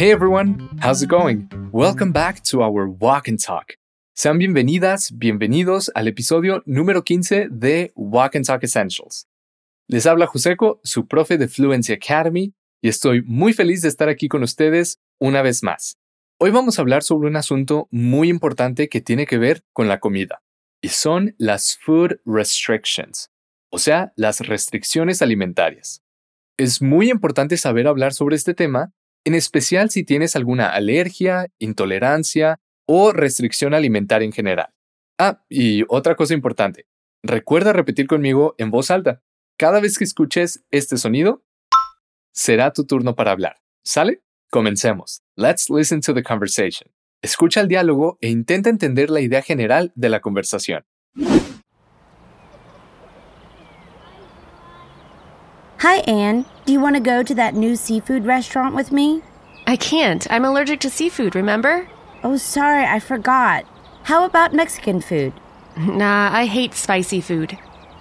Hey everyone, how's it going? Welcome back to our Walk and Talk. Sean bienvenidas, bienvenidos al episodio número 15 de Walk and Talk Essentials. Les habla Joseco, su profe de Fluency Academy, y estoy muy feliz de estar aquí con ustedes una vez más. Hoy vamos a hablar sobre un asunto muy importante que tiene que ver con la comida, y son las food restrictions, o sea, las restricciones alimentarias. Es muy importante saber hablar sobre este tema, en especial si tienes alguna alergia, intolerancia o restricción alimentaria en general. Ah, y otra cosa importante, recuerda repetir conmigo en voz alta. Cada vez que escuches este sonido, será tu turno para hablar. ¿Sale? Comencemos. Let's listen to the conversation. Escucha el diálogo e intenta entender la idea general de la conversación. Hi, Anne. Do you want to go to that new seafood restaurant with me? I can't. I'm allergic to seafood, remember? Oh, sorry, I forgot. How about Mexican food? Nah, I hate spicy food.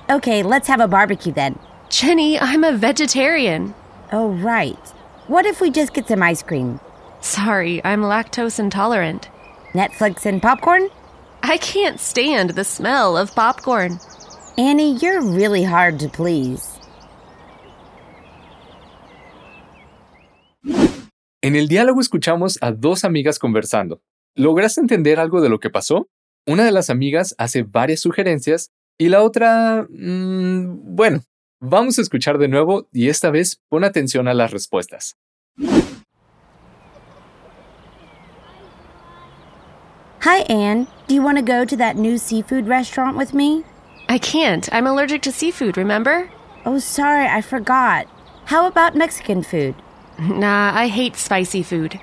Okay, let's have a barbecue then. Jenny, I'm a vegetarian. Oh, right. What if we just get some ice cream? Sorry, I'm lactose intolerant. Netflix and popcorn? I can't stand the smell of popcorn. Annie, you're really hard to please. En el diálogo escuchamos a dos amigas conversando. ¿Lograste entender algo de lo que pasó? Una de las amigas hace varias sugerencias y la otra... mmm, bueno, vamos a escuchar de nuevo y esta vez pon atención a las respuestas. Hi, Anne. Do you want to go to that new seafood restaurant with me? I can't. I'm allergic to seafood, remember? Oh, sorry, I forgot. How about Mexican food? Nah, I hate spicy food.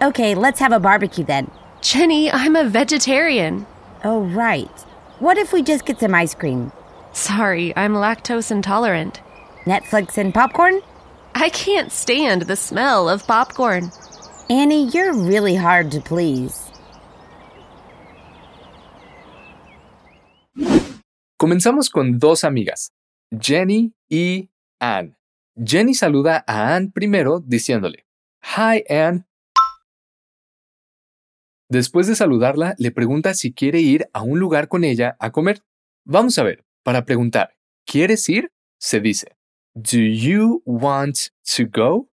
Okay, let's have a barbecue then. Jenny, I'm a vegetarian. Oh, right. What if we just get some ice cream? Sorry, I'm lactose intolerant. Netflix and popcorn? I can't stand the smell of popcorn. Annie, you're really hard to please. Comenzamos con dos amigas, Jenny y Anne. Jenny saluda a Anne primero diciéndole, Hi Anne. Después de saludarla, le pregunta si quiere ir a un lugar con ella a comer. Vamos a ver, para preguntar, ¿quieres ir? Se dice, Do you want to go?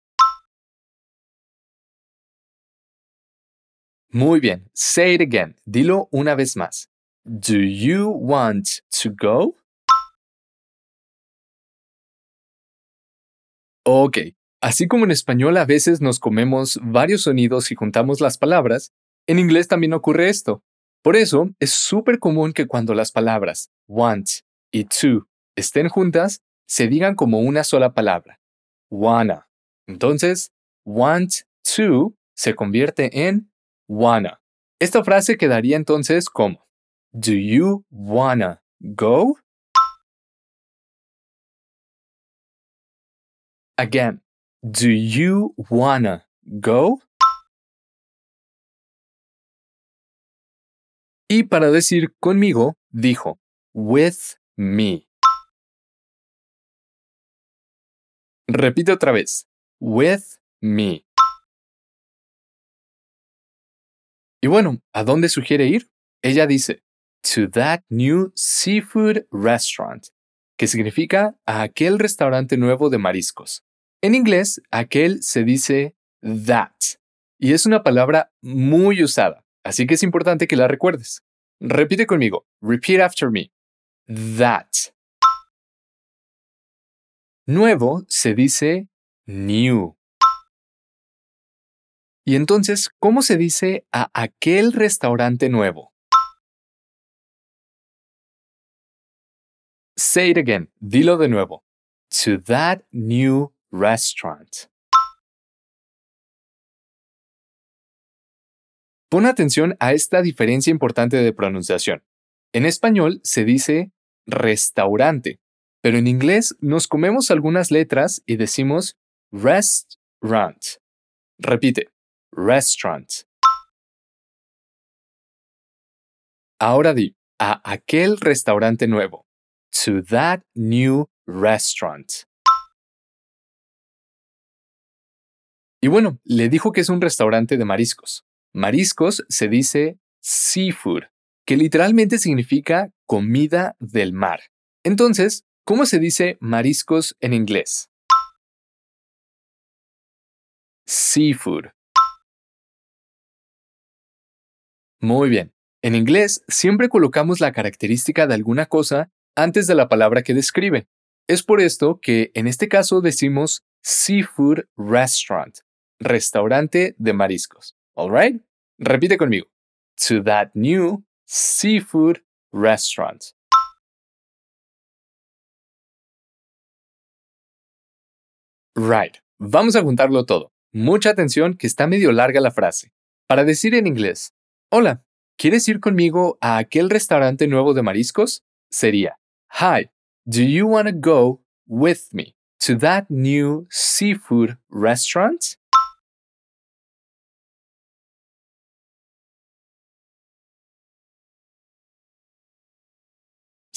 Muy bien, say it again. Dilo una vez más. Do you want to go? Ok, así como en español a veces nos comemos varios sonidos y juntamos las palabras, en inglés también ocurre esto. Por eso es súper común que cuando las palabras want y to estén juntas, se digan como una sola palabra, wanna. Entonces, want to se convierte en wanna. Esta frase quedaría entonces como, Do you wanna go? Again, do you wanna go? Y para decir conmigo, dijo, with me. Repite otra vez, with me. Y bueno, ¿a dónde sugiere ir? Ella dice, to that new seafood restaurant, que significa a aquel restaurante nuevo de mariscos. En inglés, aquel se dice that, y es una palabra muy usada, así que es importante que la recuerdes. Repite conmigo, repeat after me. That. Nuevo se dice new. Y entonces, ¿cómo se dice a aquel restaurante nuevo? Say it again. Dilo de nuevo. To that new restaurant. Pon atención a esta diferencia importante de pronunciación. En español se dice restaurante, pero en inglés nos comemos algunas letras y decimos restaurant. Repite, restaurant. Ahora di, a aquel restaurante nuevo. To that new restaurant. Y bueno, le dijo que es un restaurante de mariscos. Mariscos se dice seafood, que literalmente significa comida del mar. Entonces, ¿cómo se dice mariscos en inglés? Seafood. Muy bien. En inglés siempre colocamos la característica de alguna cosa antes de la palabra que describe. Es por esto que en este caso decimos seafood restaurant, restaurante de mariscos. Alright? Repite conmigo. To that new seafood restaurant. Right. Vamos a juntarlo todo. Mucha atención que está medio larga la frase. Para decir en inglés, Hola, ¿quieres ir conmigo a aquel restaurante nuevo de mariscos? Sería, Hi, do you want to go with me to that new seafood restaurant?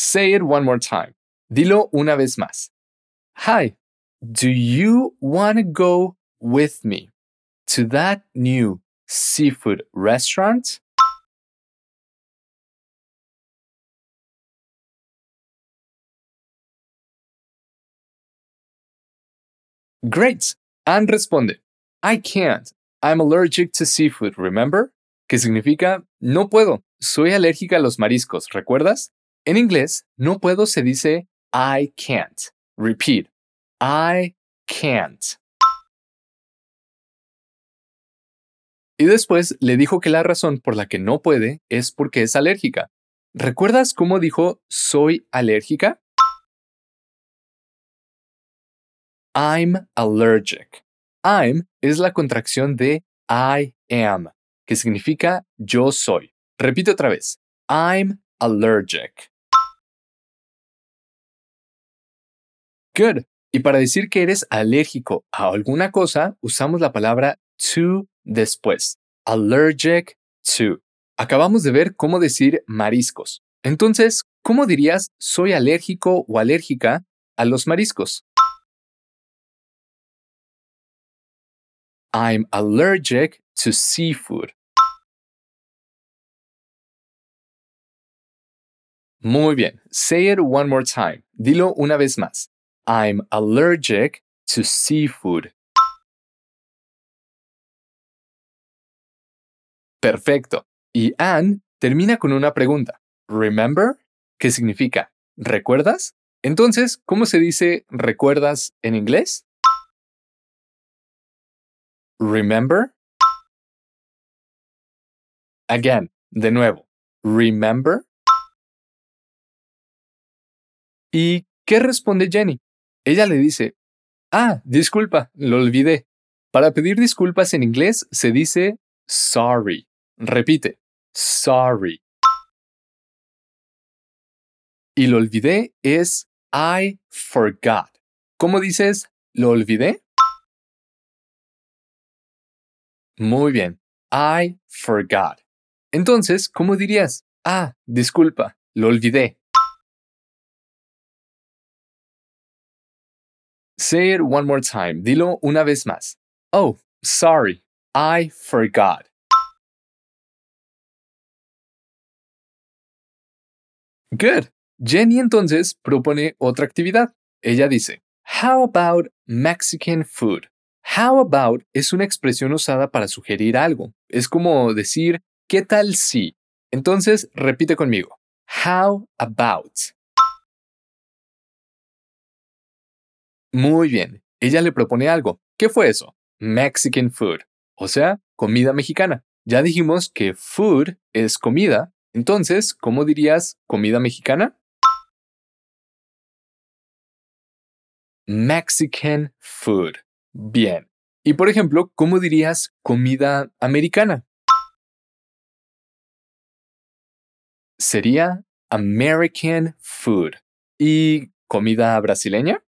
Say it one more time. Dilo una vez más. Hi, do you want to go with me to that new seafood restaurant? Great. Anne responde, I can't. I'm allergic to seafood, remember? Que significa, no puedo, soy alérgica a los mariscos, ¿recuerdas? En inglés, no puedo se dice I can't. Repeat, I can't. Y después le dijo que la razón por la que no puede es porque es alérgica. ¿Recuerdas cómo dijo soy alérgica? I'm allergic. I'm es la contracción de I am, que significa yo soy. Repite otra vez. I'm allergic. Good. Y para decir que eres alérgico a alguna cosa, usamos la palabra to después. Allergic to. Acabamos de ver cómo decir mariscos. Entonces, ¿cómo dirías soy alérgico o alérgica a los mariscos? I'm allergic to seafood. Muy bien. Say it one more time. Dilo una vez más. I'm allergic to seafood. Perfecto. Y Anne termina con una pregunta. Remember? ¿Qué significa? ¿Recuerdas? Entonces, ¿cómo se dice recuerdas en inglés? Remember? Again, de nuevo. Remember? ¿Y qué responde Jenny? Ella le dice, ah, disculpa, lo olvidé. Para pedir disculpas en inglés se dice sorry. Repite, sorry. Y lo olvidé es I forgot. ¿Cómo dices lo olvidé? Muy bien. I forgot. Entonces, ¿cómo dirías? Ah, disculpa, lo olvidé. Say it one more time. Dilo una vez más. Oh, sorry. I forgot. Good. Jenny entonces propone otra actividad. Ella dice, How about Mexican food? How about es una expresión usada para sugerir algo. Es como decir, ¿qué tal si? Entonces, repite conmigo. How about. Muy bien. Ella le propone algo. ¿Qué fue eso? Mexican food. O sea, comida mexicana. Ya dijimos que food es comida. Entonces, ¿cómo dirías comida mexicana? Mexican food. Bien. Y por ejemplo, ¿cómo dirías comida americana? Sería American food. ¿Y comida brasileña?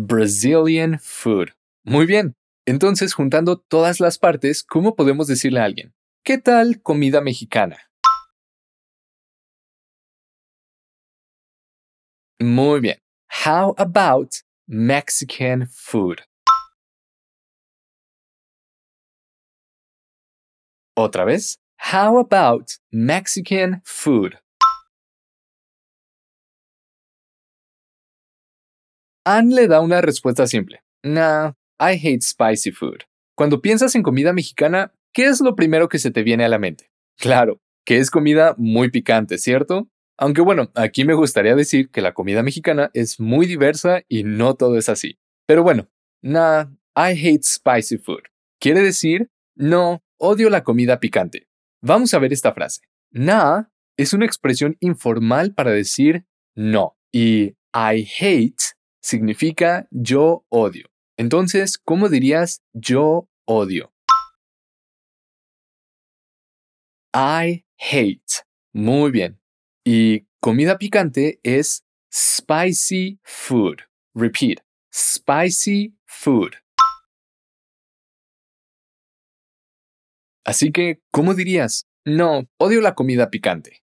Brazilian food. Muy bien. Entonces, juntando todas las partes, ¿cómo podemos decirle a alguien? ¿Qué tal comida mexicana? Muy bien. How about Mexican food? Otra vez. How about Mexican food? Anne le da una respuesta simple. Nah, I hate spicy food. Cuando piensas en comida mexicana, ¿qué es lo primero que se te viene a la mente? Claro, que es comida muy picante, ¿cierto? Aunque bueno, aquí me gustaría decir que la comida mexicana es muy diversa y no todo es así. Pero bueno, nah, I hate spicy food. Quiere decir, no, odio la comida picante. Vamos a ver esta frase. Nah es una expresión informal para decir no y I hate significa yo odio. Entonces, ¿cómo dirías yo odio? I hate. Muy bien. Y comida picante es spicy food. Repeat. Spicy food. Así que, ¿cómo dirías? No, odio la comida picante.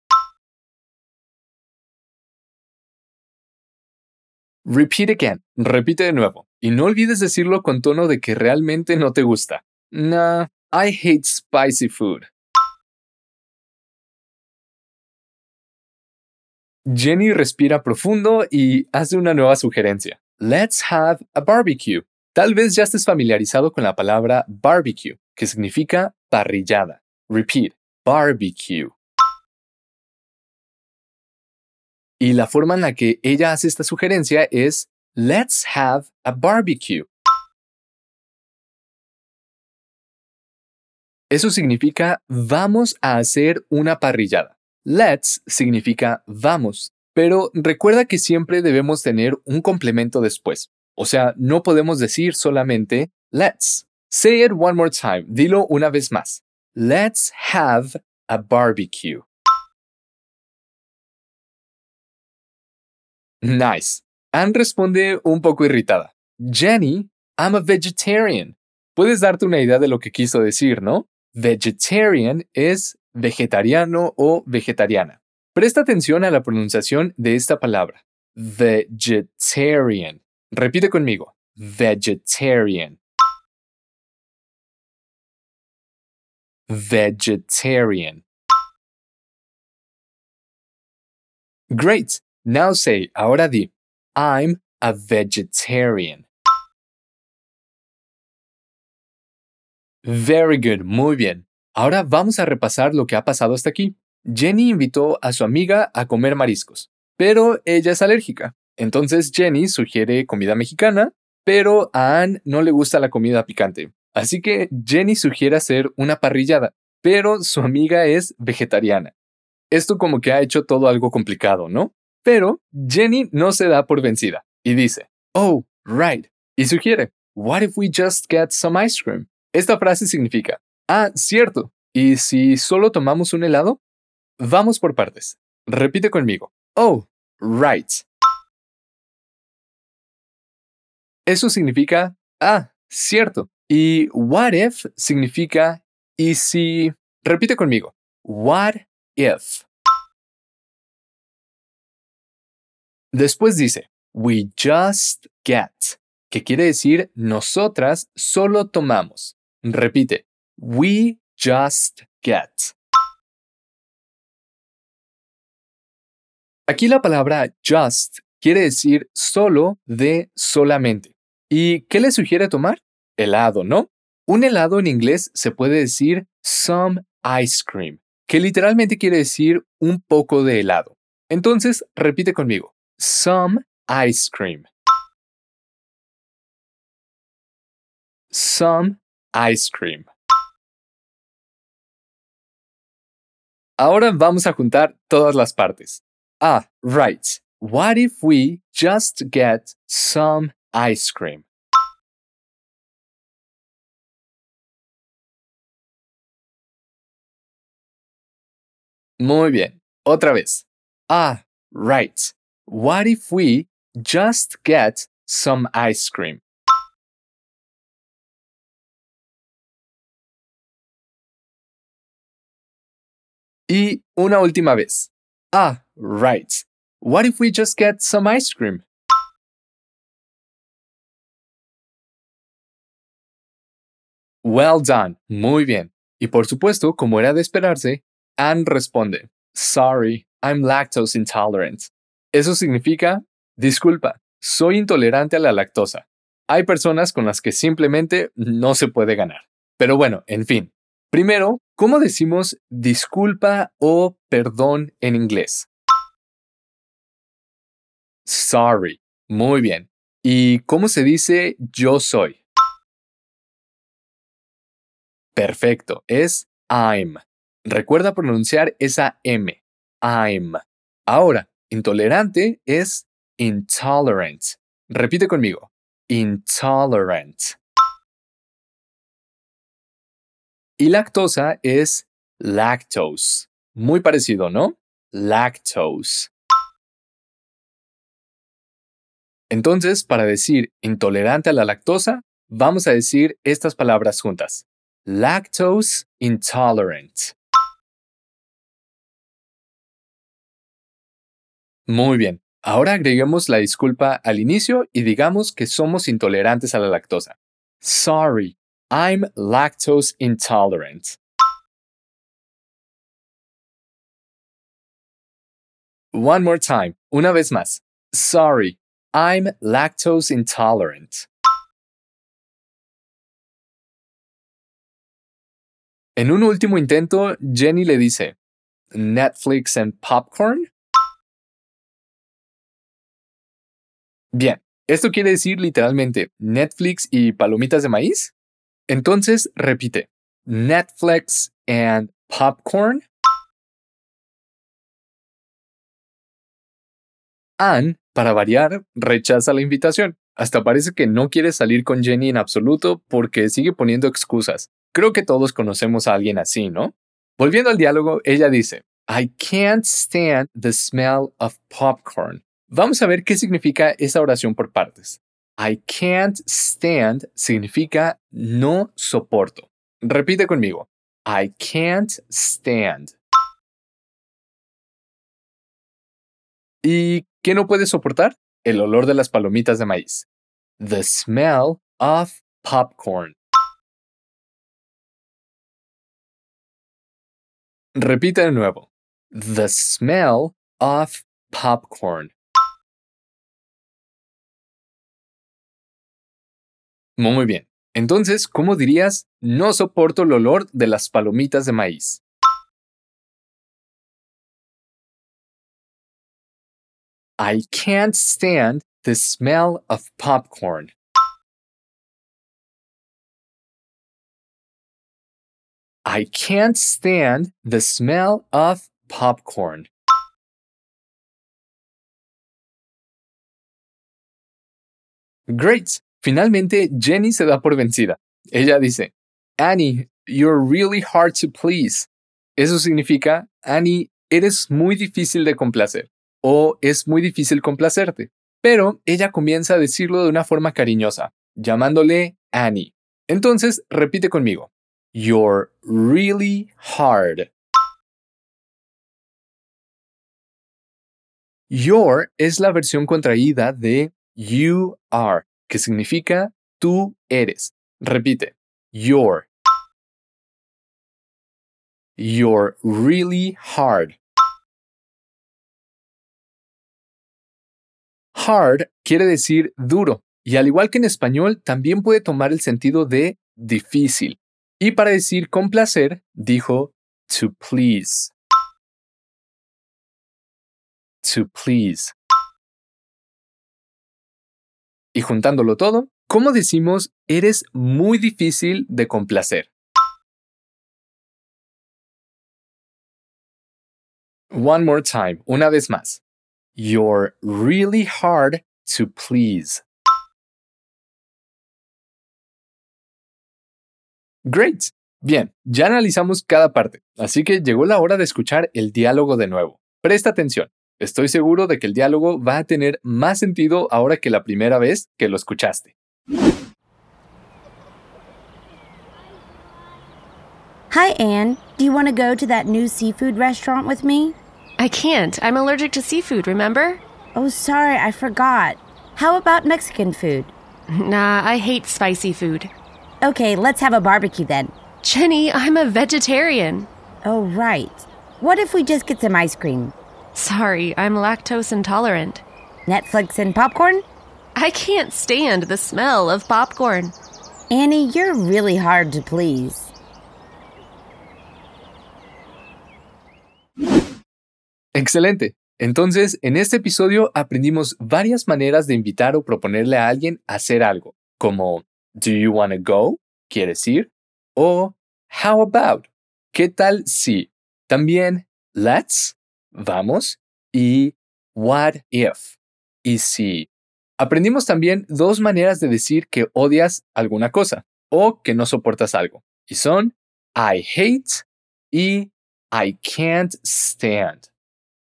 Repeat again. Repite de nuevo. Y no olvides decirlo con tono de que realmente no te gusta. Nah, I hate spicy food. Jenny respira profundo y hace una nueva sugerencia. Let's have a barbecue. Tal vez ya estés familiarizado con la palabra barbecue, que significa parrillada. Repeat, barbecue. Y la forma en la que ella hace esta sugerencia es Let's have a barbecue. Eso significa vamos a hacer una parrillada. Let's significa vamos, pero recuerda que siempre debemos tener un complemento después. O sea, no podemos decir solamente let's. Say it one more time. Dilo una vez más. Let's have a barbecue. Nice. Anne responde un poco irritada. Jenny, I'm a vegetarian. Puedes darte una idea de lo que quiso decir, ¿no? Vegetarian es vegetariano o vegetariana. Presta atención a la pronunciación de esta palabra. Vegetarian. Repite conmigo. Vegetarian. Vegetarian. Great. Now say, ahora di, I'm a vegetarian. Very good, muy bien. Ahora vamos a repasar lo que ha pasado hasta aquí. Jenny invitó a su amiga a comer mariscos, pero ella es alérgica. Entonces Jenny sugiere comida mexicana, pero a Anne no le gusta la comida picante. Así que Jenny sugiere hacer una parrillada, pero su amiga es vegetariana. Esto como que ha hecho todo algo complicado, ¿no? Pero Jenny no se da por vencida y dice, Oh, right, y sugiere, What if we just get some ice cream? Esta frase significa, Ah, cierto, ¿y si solo tomamos un helado? Vamos por partes. Repite conmigo. Oh, right. Eso significa, ah, cierto. Y what if significa, y si... Repite conmigo. What if. Después dice, we just get, que quiere decir nosotras solo tomamos. Repite, we just get. Aquí la palabra just quiere decir solo de solamente. ¿Y qué le sugiere tomar? Helado, ¿no? Un helado en inglés se puede decir some ice cream, que literalmente quiere decir un poco de helado. Entonces, repite conmigo some ice cream. Some ice cream. Ahora vamos a juntar todas las partes. Ah, right. What if we just get some ice cream? Muy bien. Otra vez. Ah, right. What if we just get some ice cream? Y una última vez. Ah, right. What if we just get some ice cream? Well done. Muy bien. Y por supuesto, como era de esperarse, Anne responde, Sorry, I'm lactose intolerant. Eso significa, disculpa, soy intolerante a la lactosa. Hay personas con las que simplemente no se puede ganar. Pero bueno, en fin. Primero, ¿cómo decimos disculpa o perdón en inglés? Sorry. Muy bien. ¿Y cómo se dice yo soy? Perfecto. Es I'm. Recuerda pronunciar esa M. I'm. Ahora, intolerante es intolerant. Repite conmigo. Intolerant. Y lactosa es lactose. Muy parecido, ¿no? Lactose. Entonces, para decir intolerante a la lactosa, vamos a decir estas palabras juntas. Lactose intolerant. Muy bien. Ahora agreguemos la disculpa al inicio y digamos que somos intolerantes a la lactosa. Sorry, I'm lactose intolerant. One more time. Una vez más. Sorry, I'm lactose intolerant. En un último intento, Jenny le dice, Netflix and popcorn. Bien, esto quiere decir literalmente Netflix y palomitas de maíz. Entonces repite, Netflix and popcorn. Anne, para variar, rechaza la invitación. Hasta parece que no quiere salir con Jenny en absoluto porque sigue poniendo excusas. Creo que todos conocemos a alguien así, ¿no? Volviendo al diálogo, ella dice, I can't stand the smell of popcorn. Vamos a ver qué significa esa oración por partes. I can't stand significa no soporto. Repite conmigo. I can't stand. ¿Y qué no puede soportar? El olor de las palomitas de maíz. The smell of popcorn. Repite de nuevo. The smell of popcorn. Muy bien. Entonces, ¿cómo dirías no soporto el olor de las palomitas de maíz? I can't stand the smell of popcorn. I can't stand the smell of popcorn. Great. Finalmente, Jenny se da por vencida. Ella dice, Annie, you're really hard to please. Eso significa, Annie, eres muy difícil de complacer o es muy difícil complacerte. Pero ella comienza a decirlo de una forma cariñosa, llamándole Annie. Entonces, repite conmigo. You're really hard. Your es la versión contraída de you are que significa tú eres. Repite, you're. You're really hard. Hard quiere decir duro, y al igual que en español, también puede tomar el sentido de difícil. Y para decir complacer, dijo to please. To please. Y juntándolo todo, ¿cómo decimos eres muy difícil de complacer? One more time, una vez más. You're really hard to please. Great. Bien, ya analizamos cada parte, así que llegó la hora de escuchar el diálogo de nuevo. Presta atención. Estoy seguro de que el diálogo va a tener más sentido ahora que la primera vez que lo escuchaste. Hi, Anne. Do you want to go to that new seafood restaurant with me? I can't. I'm allergic to seafood, remember? Oh, sorry, I forgot. How about Mexican food? Nah, I hate spicy food. Okay, let's have a barbecue then. Jenny, I'm a vegetarian. Oh, right. What if we just get some ice cream? Sorry, I'm lactose intolerant. Netflix and popcorn? I can't stand the smell of popcorn. Annie, you're really hard to please. Excelente. Entonces, en este episodio aprendimos varias maneras de invitar o proponerle a alguien a hacer algo, como Do you want to go? ¿Quieres ir? O How about? ¿Qué tal si? También Let's, vamos, y What if? Y si. Aprendimos también dos maneras de decir que odias alguna cosa o que no soportas algo, y son I hate y I can't stand.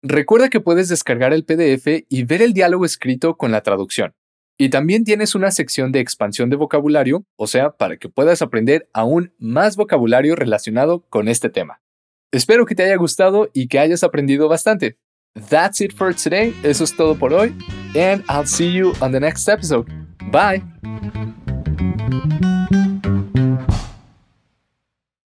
Recuerda que puedes descargar el PDF y ver el diálogo escrito con la traducción. Y también tienes una sección de expansión de vocabulario, o sea, para que puedas aprender aún más vocabulario relacionado con este tema. Espero que te haya gustado y que hayas aprendido bastante. That's it for today. Eso es todo por hoy. And I'll see you on the next episode. Bye.